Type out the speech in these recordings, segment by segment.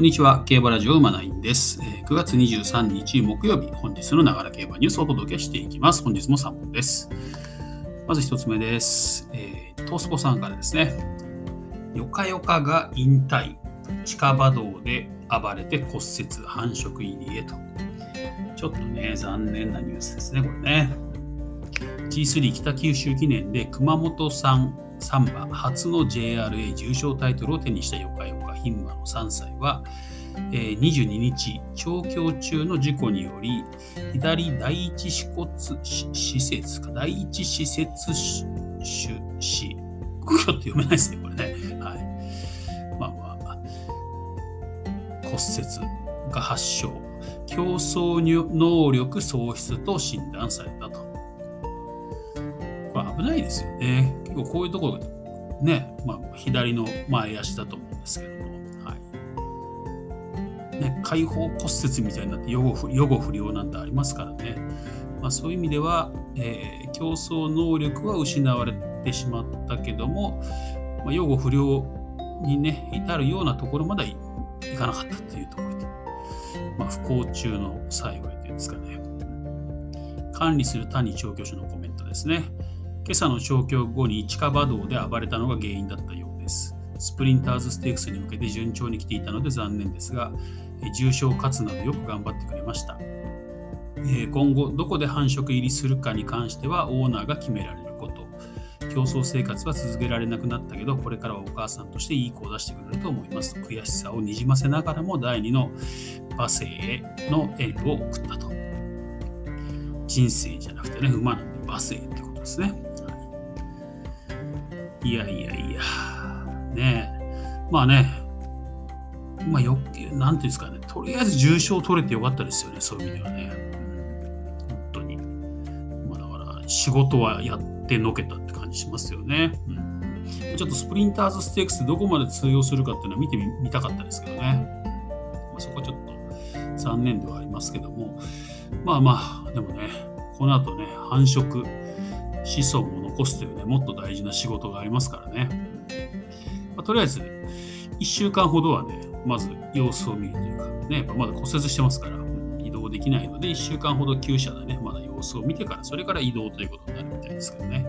こんにちは。競馬ラジオ馬ナインです。9月23日木曜日、本日のながら競馬ニュースをお届けしていきます。本日も3本です。まず1つ目です。えー、トースポさんからですね。よかよかが引退。近場道で暴れて骨折、繁殖入りへと。ちょっとね、残念なニュースですね、これね。G3 北九州記念で熊本産サンバ初の JRA 重賞タイトルを手にしたよかよか牝馬の3歳は、えー、22日、調教中の事故により、左第一歯骨施設か、第一施設種子、ちょっと読めないですね、これね。はい。まあまあ、骨折が発症、競争能力喪失と診断されたと。これ危ないですよね。結構こういうところね、まあ、左の前足だと思うんですけど、開放骨折みたいになって予後予後不良なんてありますからね、まあ、そういう意味では、えー、競争能力は失われてしまったけども、まあ、予後不良にね至るようなところまでいかなかったというところで、まあ、不幸中の幸いというんですかね管理する谷調教師のコメントですね。今朝の調教後に近場道で暴れたのが原因だったようです。スプリンターズステークスに向けて順調に来ていたので残念ですが、重賞勝つなどよく頑張ってくれました。今後、どこで繁殖入りするかに関してはオーナーが決められること。競争生活は続けられなくなったけど、これからはお母さんとしていい子を出してくれると思います悔しさをにじませながらも第2の馬生へのエールを送ったと。人生じゃなくてね、馬なんで馬生ってことですね。いやいやいや、ねまあね、まあよ、なんていうんですかね、とりあえず重賞取れてよかったですよね、そういう意味ではね。本当に。まあだから、仕事はやってのけたって感じしますよね。うん、ちょっとスプリンターズステークスどこまで通用するかっていうのは見てみたかったですけどね。まあ、そこはちょっと残念ではありますけども、まあまあ、でもね、この後ね、繁殖、子孫を残すというね、もっと大事な仕事がありますからね。まあ、とりあえず、1週間ほどはね、まず様子を見るというか、ね、やっぱまだ骨折してますから、移動できないので、1週間ほど厩舎でね、まだ様子を見てから、それから移動ということになるみたいですけどね。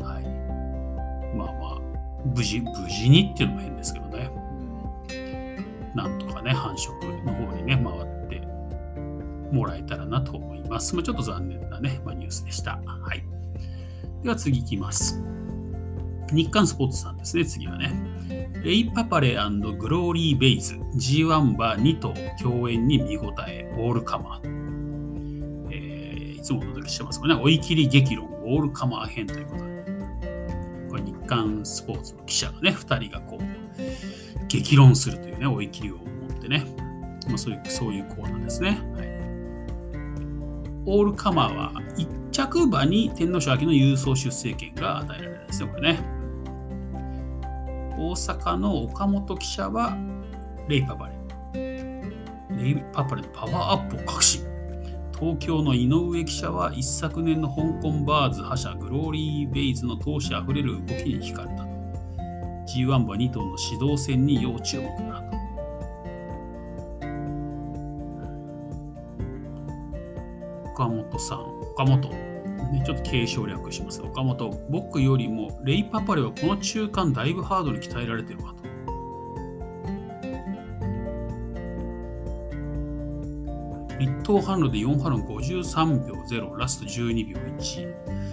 はい。まあまあ、無事、無事にっていうのも変ですけどね。なんとかね、繁殖の方にね、回ってもらえたらなと思います。まあ、ちょっと残念なね、まあ、ニュースでした。はい。では次いきます。日刊スポーツさんですね、次はね。レイ・パパレグローリー・ベイズ G1 馬2頭共演に見応えオールカマー、えー、いつもお届けしてますかね追い切り激論オールカマー編ということで。これ日刊スポーツの記者がね2人がこう激論するというね追い切りを持ってね、まあ、そういうそういうコーナーですね、はい。オールカマーは1着馬に天皇賞秋の郵送出征権が与えられるんですよ、これね。大阪の岡本記者はレイパパレ。レイパパレのパワーアップを隠し、東京の井上記者は一昨年の香港バーズ覇者グローリー・ベイズの闘志あふれる動きに惹かれた。G1 馬2頭の指導戦に要注目だと。岡本さん、岡本、ね、ちょっと継承略します。岡本、僕よりもレイパパレはこの中間だいぶハードに鍛えられてるわと。1等半路で4ハロン53秒0、ラスト12秒1。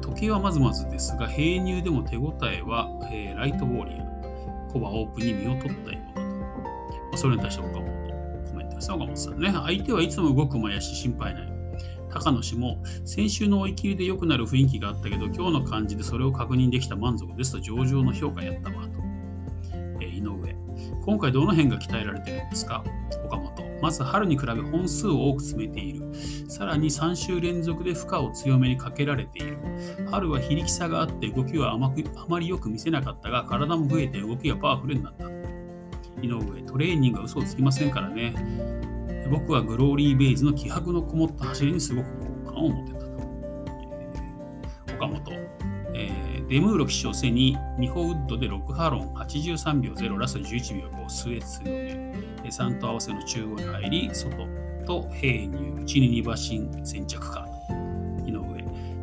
時計はまずまずですが、平乳でも手応えは、えー、ライトウォーリア、コバオープンに身を取ったようだと。まあ、それに対して岡本、コメントですね、岡本さんね。相手はいつも動く馬やし心配ない。高野氏も先週の追い切りで良くなる雰囲気があったけど今日の感じでそれを確認できた満足ですと上々の評価やったわと、えー、井上。今回どの辺が鍛えられてるんですか？岡本。まず春に比べ本数を多く詰めている。さらに3週連続で負荷を強めにかけられている。春は非力さがあって動きはあまくあまりよく見せなかったが体も増えて動きがパワフルになった。井上トレーニングは嘘をつきませんからね。僕はグローリー・ベイズの気迫のこもった走りにすごく好感を持てたと。えー、岡本、えー、デムーロ騎手を背に、ミホウッドで6ハロン83秒0ラスト11秒5スエツ強め。3と合わせの中央に入り、外と平入、内に2馬身先着か。井上。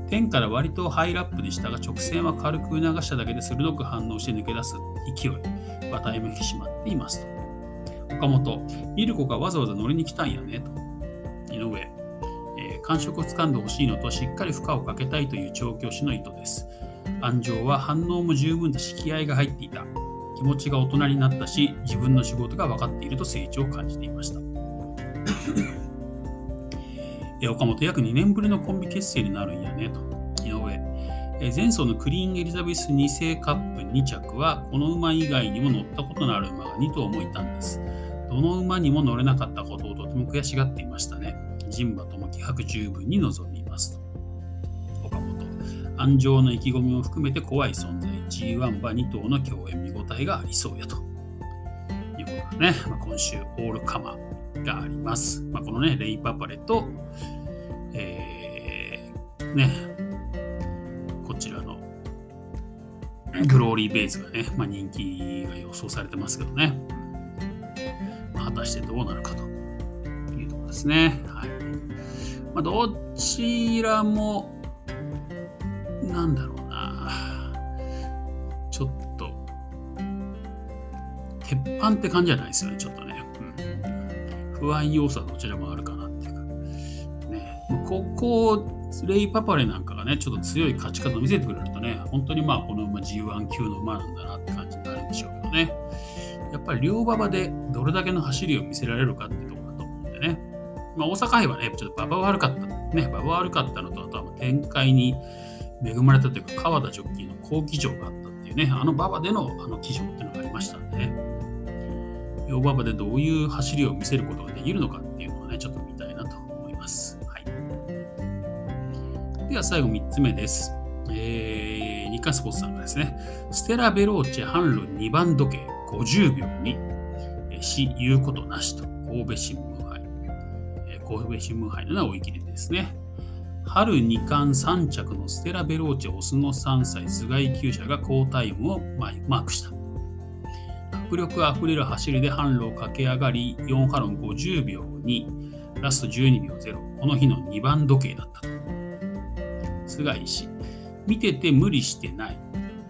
天から割とハイラップでしたが、直線は軽く促しただけで鋭く反応して抜け出す勢い。馬体も引き締まっていますと。岡本。ミルコがわざわざ乗りに来たんやねと。井上。えー感触をつかんでほしいのと、しっかり負荷をかけたいという調教師の意図です。安城は反応も十分で引き合いが入っていた。気持ちが大人になったし、自分の仕事が分かっていると成長を感じていました。岡本、約2年ぶりのコンビ結成になるんやねと。前走のクリーンエリザベス2世カップ2着は、この馬以外にも乗ったことのある馬が2頭もいたんです。どの馬にも乗れなかったことをとても悔しがっていましたね。人馬とも気迫十分に臨みます。岡本、安城の意気込みも含めて怖い存在、G1 馬2頭の共演見応えがありそうやと。いうことでね、まあ、今週オールカマがあります。まあ、このね、レイパパレと、えー、ね、グローリーベイズがね、まあ、人気が予想されてますけどね、まあ果たしてどうなるかというところですね。はいまあ、どちらも、なんだろうな、ちょっと、鉄板って感じじゃないですよね、ちょっとね。うん、不安要素はどちらもあるかなっていうか。ね、ここ、スレイ・パパレなんかがね、ちょっと強い勝ち方を見せてくれるとね、本当にまあこの馬 G1 級の馬なんだなって感じになるんでしょうけどね。やっぱり両馬場でどれだけの走りを見せられるかってところだと思うんでね。まあ、大阪杯はね、ちょっと馬場悪かった。ね、馬場悪かったのと、あとは展開に恵まれたというか、川田ジョッキーの好騎乗があったっていうね、あの馬場でのあの騎乗っていうのがありましたんでね。両馬場でどういう走りを見せることができるのかっていうのをね、ちょっと見たいなと思います。では最後3つ目です。えー、日刊スポーツさんがですね、ステラ・ベローチェ販路2番時計50秒に、し、言うことなしと、神戸新聞杯、神戸新聞杯のな追い切りですね。春2冠3着のステラ・ベローチェオスの3歳菅井厩舎が好タイムをマークした。迫力あふれる走りで販路を駆け上がり、4ハロン50秒にラスト12秒0、この日の2番時計だったと。菅井氏、見てて無理してない。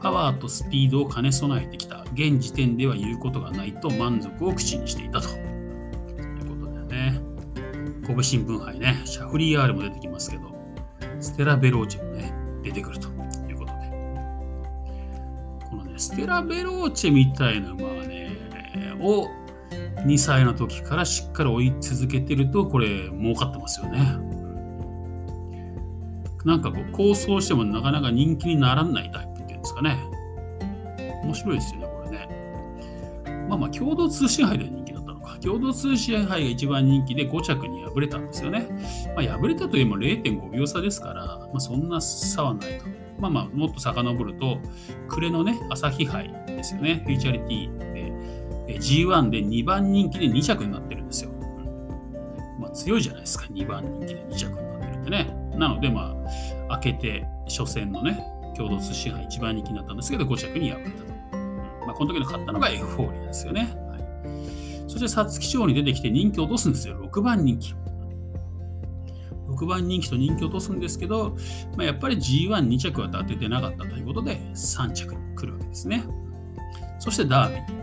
パワーとスピードを兼ね備えてきた。現時点では言うことがないと満足を口にしていたと。いうことだよね。神戸新聞杯ね、シャフリヤールも出てきますけど、ステラ・ベローチェもね、出てくるということで。このね、ステラ・ベローチェみたいな馬はね、を2歳の時からしっかり追い続けてると、これ、儲かってますよね。なんかこう、構想してもなかなか人気にならないタイプっていうんですかね。面白いですよね、これね。まあまあ、共同通信杯で人気だったのか。共同通信杯が一番人気で5着に敗れたんですよね。まあ、敗れたといえば0.5秒差ですから、まあ、そんな差はないと。まあまあ、もっと遡ると、暮れのね、朝日杯ですよね、フューチャリティで、G1 で2番人気で2着になってるんですよ。まあ、強いじゃないですか、2番人気で2着になってるってね。なので、まあ、明けて初戦のね、共同通信杯1番人気になったんですけど、5着に敗れたと。まあ、この時の勝ったのがエフフォーリアですよね。はい、そして、皐月賞に出てきて人気を落とすんですよ、6番人気。6番人気と人気を落とすんですけど、まあ、やっぱり G12 着は当ててなかったということで、3着に来るわけですね。そしてダービー。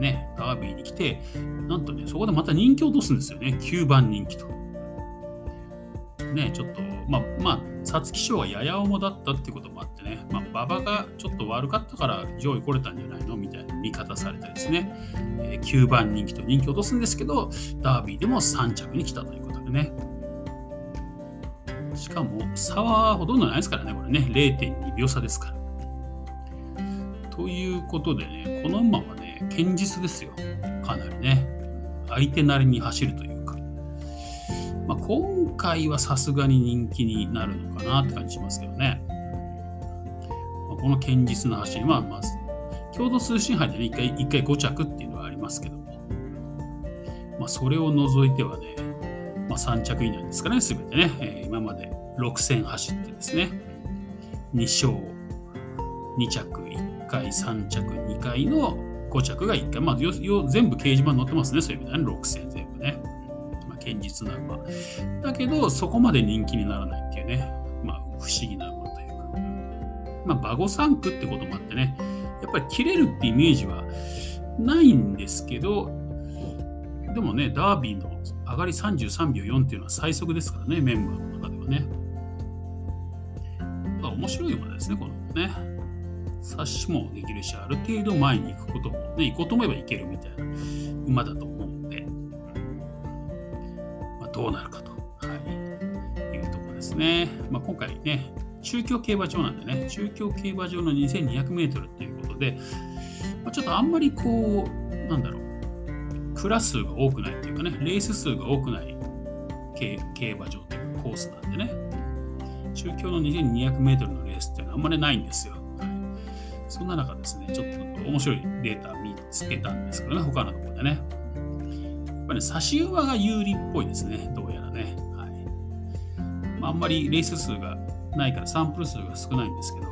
ね、ダービーに来て、なんとね、そこでまた人気を落とすんですよね。9番人気と。ね、ちょっと、まあ、まあ、皐月賞はやや重だったってこともあってね、まあ、馬場がちょっと悪かったから上位来れたんじゃないのみたいな見方されてですね、えー9番人気と人気を落とすんですけど、ダービーでも3着に来たということでね。しかも差はほとんどないですからね、これね、0.2秒差ですから。ということでね、この馬はね、堅実ですよ。かなりね。相手なりに走るというか。まあ、今回はさすがに人気になるのかなって感じしますけどね。まあこの堅実な走りは、まず、共同通信杯でね、1回 ,1 回5着っていうのはありますけども、まあ、それを除いてはね、まあ、3着以内ですかね、すべてね、えー今まで6戦走ってですね、2勝、2着1回、3着2回の5着が1回、まあ、全部掲示板載ってますね、そういう意味ではね、6000全部ね。堅実な馬。だけど、そこまで人気にならないっていうね、まあ、不思議な馬というか。まあ、馬後3区ってこともあってね、やっぱり切れるってイメージはないんですけど、でもね、ダービーの上がり33秒4っていうのは最速ですからね、メンバーの中ではね。面白い馬ですね、このね。察しもできるし、ある程度前に行くこともね、行こうと思えば行けるみたいな馬だと思、どうなるかと、はい、いうところですね。まあ、今回ね、中京競馬場なんでね、中京競馬場の2200メートルっていうことで、まあ、ちょっとあんまりこう、なんだろう、クラス数が多くないっていうかね、レース数が多くない競馬場というかコースなんでね、中京の2200メートルのレースっていうのはあんまりないんですよ。そんな中ですね、ちょっと面白いデータ見つけたんですけどね、他のところでね。やっぱりね、差し馬が有利っぽいですね、どうやらね。はいまあ、あんまりレース数がないからサンプル数が少ないんですけど、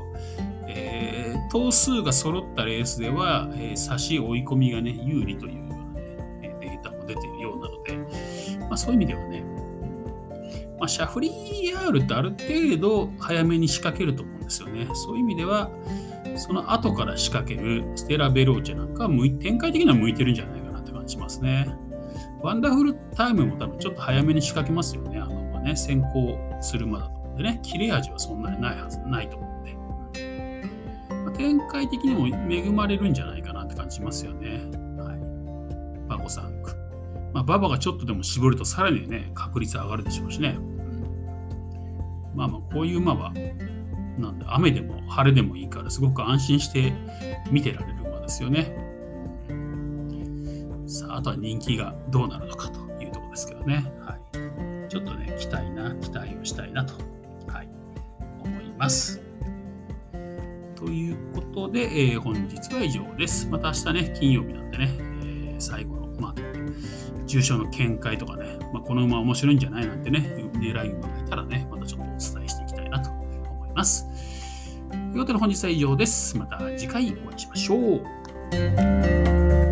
えー、頭数が揃ったレースでは、えー、差し追い込みがね、有利というような、ね、データも出ているようなので、まあ、そういう意味ではね、まあ、シャフリヤー ル ってある程度早めに仕掛けると思うんですよね。そういう意味では、その後から仕掛けるステラヴェローチェなんかは展開的には向いてるんじゃないかなって感じしますね。ワンダフルタイムも多分ちょっと早めに仕掛けますよね。あのまね先行する馬だと思うんでね。切れ味はそんなにないはずないと思うんで。まあ、展開的にも恵まれるんじゃないかなって感じしますよね。はい。バゴ3区。まあ、ババがちょっとでも絞るとさらにね、確率上がるでしょうしね。まあまあ、こういう馬はなんで雨でも晴れでもいいからすごく安心して見てられる馬ですよね。さあ、あとは人気がどうなるのかというところですけどね。はい、ちょっとね、期待な、期待をしたいなと、はい、思います。ということで、えー、本日は以上です。また明日ね、金曜日なんでね、えー、最後の、まあ、重賞の見解とかね、まあ、この馬面白いんじゃないなんてね、狙い馬がいたらね、またちょっとお伝えしていきたいなと思います。ということで本日は以上です。また次回お会いしましょう。